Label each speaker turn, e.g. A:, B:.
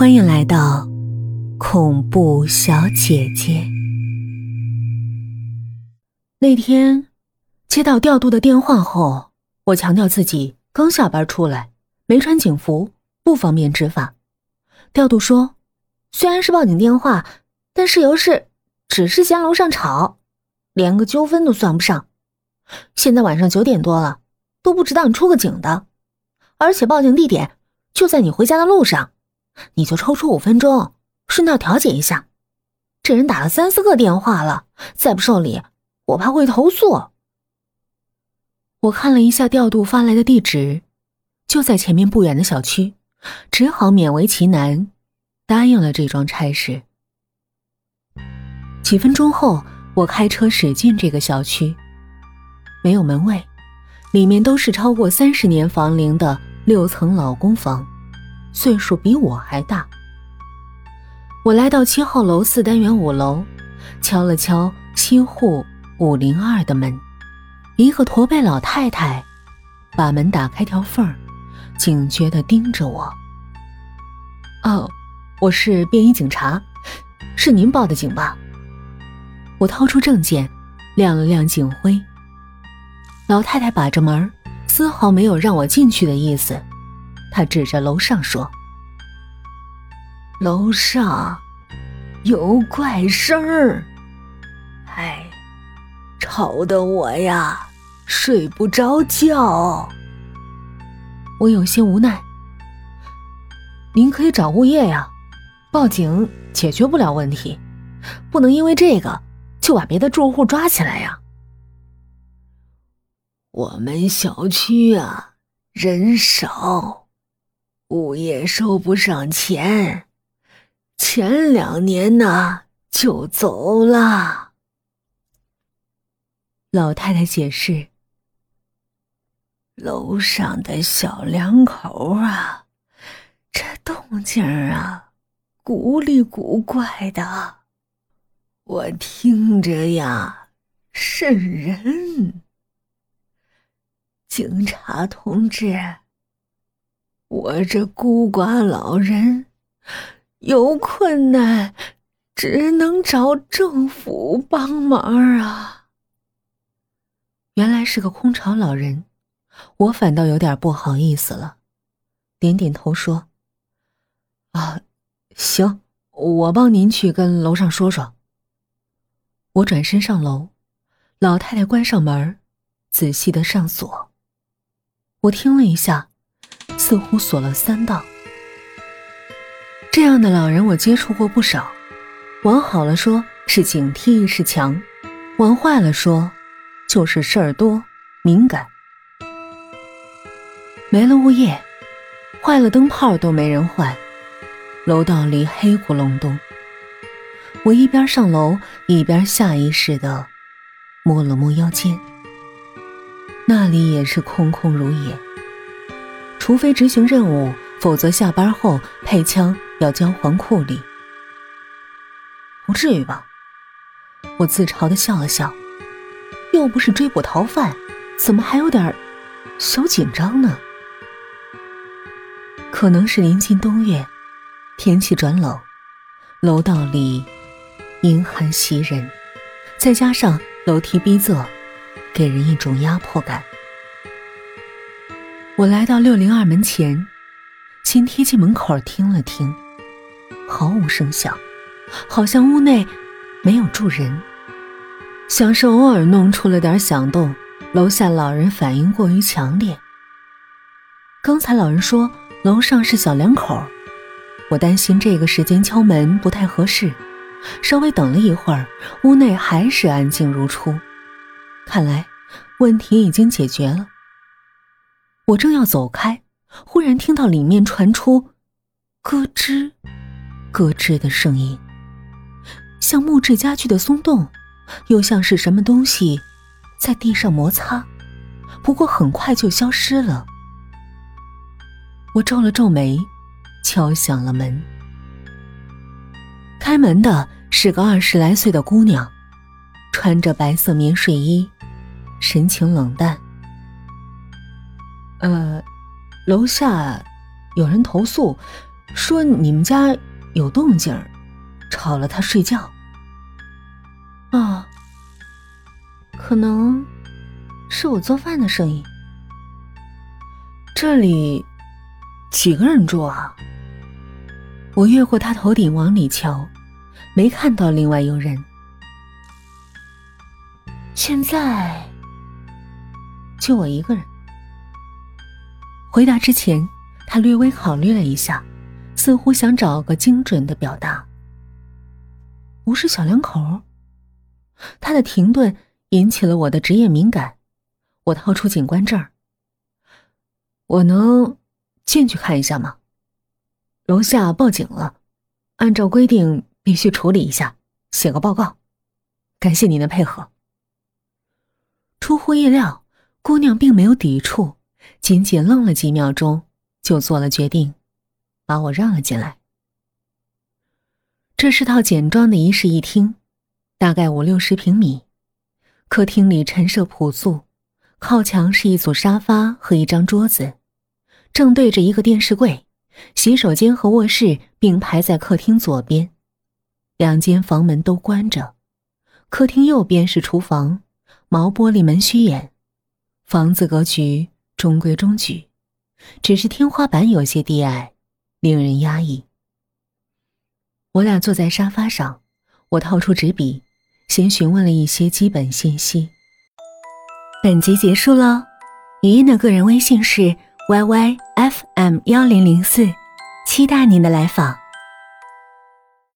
A: 欢迎来到恐怖小姐姐。那天接到调度的电话后，我强调自己刚下班出来，没穿警服，不方便执法。调度说，虽然是报警电话，但事由是只是嫌楼上吵，连个纠纷都算不上。现在晚上九点多了，都不值当出个警的，而且报警地点就在你回家的路上。你就抽出五分钟，顺道调解一下。这人打了三四个电话了，再不受理，我怕会投诉。我看了一下调度发来的地址，就在前面不远的小区，只好勉为其难，答应了这桩差事。几分钟后，我开车驶进这个小区，没有门卫，里面都是超过三十年房龄的六层老公房。岁数比我还大。我来到七号楼四单元五楼，敲了敲七户五零二的门，一个驼背老太太把门打开条缝儿，警觉的盯着我。哦，我是便衣警察，是您报的警吧？我掏出证件，亮了亮警徽。老太太把着门，丝毫没有让我进去的意思。他指着楼上说：“楼上有怪声儿，哎，吵得我呀睡不着觉。”我有些无奈：“您可以找物业呀，报警解决不了问题，不能因为这个就把别的住户抓起来呀。”我们小区啊人少。物业收不上钱，前两年呢就走了。老太太解释：“楼上的小两口啊，这动静啊，古里古怪的，我听着呀瘆人。警察同志。”我这孤寡老人有困难，只能找政府帮忙啊。原来是个空巢老人，我反倒有点不好意思了，点点头说：“啊，行，我帮您去跟楼上说说。”我转身上楼，老太太关上门，仔细的上锁。我听了一下。似乎锁了三道。这样的老人我接触过不少，往好了说是警惕意识强，往坏了说就是事儿多敏感。没了物业，坏了灯泡都没人换，楼道里黑咕隆咚。我一边上楼一边下意识的摸了摸腰间，那里也是空空如也。除非执行任务，否则下班后配枪要交还库里。不至于吧？我自嘲的笑了笑，又不是追捕逃犯，怎么还有点小紧张呢？可能是临近冬月，天气转冷，楼道里阴寒袭人，再加上楼梯逼仄，给人一种压迫感。我来到六零二门前，先贴近门口听了听，毫无声响，好像屋内没有住人。像是偶尔弄出了点响动，楼下老人反应过于强烈。刚才老人说楼上是小两口，我担心这个时间敲门不太合适，稍微等了一会儿，屋内还是安静如初，看来问题已经解决了。我正要走开，忽然听到里面传出咯吱、咯吱的声音，像木质家具的松动，又像是什么东西在地上摩擦，不过很快就消失了。我皱了皱眉，敲响了门。开门的是个二十来岁的姑娘，穿着白色棉睡衣，神情冷淡。呃，楼下有人投诉，说你们家有动静，吵了他睡觉。啊，可能是我做饭的声音。这里几个人住啊？我越过他头顶往里瞧，没看到另外有人。现在就我一个人。回答之前，他略微考虑了一下，似乎想找个精准的表达。不是小两口。他的停顿引起了我的职业敏感，我掏出警官证我能进去看一下吗？楼下报警了，按照规定必须处理一下，写个报告。感谢您的配合。出乎意料，姑娘并没有抵触，仅仅愣了几秒钟，就做了决定，把我让了进来。这是套简装的一室一厅，大概五六十平米。客厅里陈设朴素，靠墙是一组沙发和一张桌子，正对着一个电视柜。洗手间和卧室并排在客厅左边，两间房门都关着。客厅右边是厨房，毛玻璃门虚掩。房子格局中规中矩，只是天花板有些低矮，令人压抑。我俩坐在沙发上，我掏出纸笔，先询问了一些基本信息。本集结束喽，语音的个人微信是。yy fm 幺零零四，期待您的来访。